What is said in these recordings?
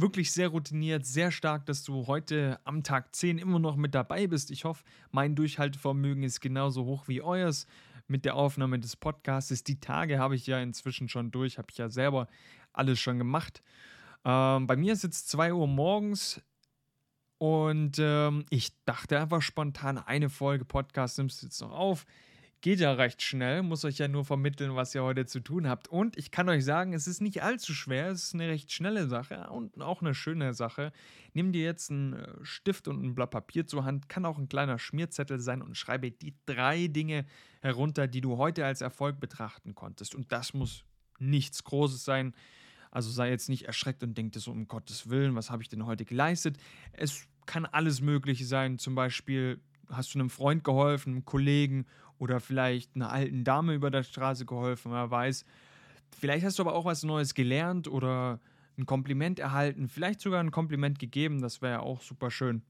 wirklich sehr routiniert, sehr stark, dass du heute am Tag 10 immer noch mit dabei bist. Ich hoffe, mein Durchhaltevermögen ist genauso hoch wie euers mit der Aufnahme des Podcasts. Die Tage habe ich ja inzwischen schon durch, habe ich ja selber alles schon gemacht. Ähm, bei mir ist jetzt 2 Uhr morgens und ähm, ich dachte einfach spontan, eine Folge Podcast nimmst du jetzt noch auf. Geht ja recht schnell, muss euch ja nur vermitteln, was ihr heute zu tun habt. Und ich kann euch sagen, es ist nicht allzu schwer, es ist eine recht schnelle Sache und auch eine schöne Sache. Nimm dir jetzt einen äh, Stift und ein Blatt Papier zur Hand, kann auch ein kleiner Schmierzettel sein und schreibe die drei Dinge herunter, die du heute als Erfolg betrachten konntest. Und das muss nichts Großes sein. Also sei jetzt nicht erschreckt und denk dir so, um Gottes Willen, was habe ich denn heute geleistet? Es kann alles Mögliche sein. Zum Beispiel hast du einem Freund geholfen, einem Kollegen oder vielleicht einer alten Dame über der Straße geholfen, wer weiß. Vielleicht hast du aber auch was Neues gelernt oder ein Kompliment erhalten, vielleicht sogar ein Kompliment gegeben, das wäre ja auch super schön.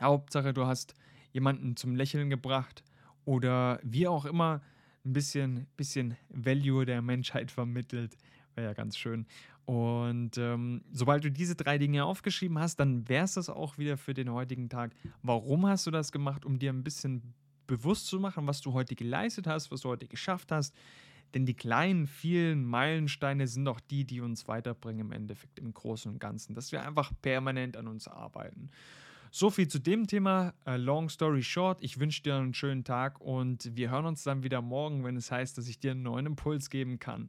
Hauptsache, du hast jemanden zum Lächeln gebracht oder wie auch immer ein bisschen, bisschen Value der Menschheit vermittelt. Wäre ja ganz schön. Und ähm, sobald du diese drei Dinge aufgeschrieben hast, dann wäre es das auch wieder für den heutigen Tag. Warum hast du das gemacht? Um dir ein bisschen bewusst zu machen, was du heute geleistet hast, was du heute geschafft hast. Denn die kleinen, vielen Meilensteine sind doch die, die uns weiterbringen im Endeffekt im Großen und Ganzen. Dass wir einfach permanent an uns arbeiten. So viel zu dem Thema. Uh, long story short, ich wünsche dir einen schönen Tag und wir hören uns dann wieder morgen, wenn es heißt, dass ich dir einen neuen Impuls geben kann.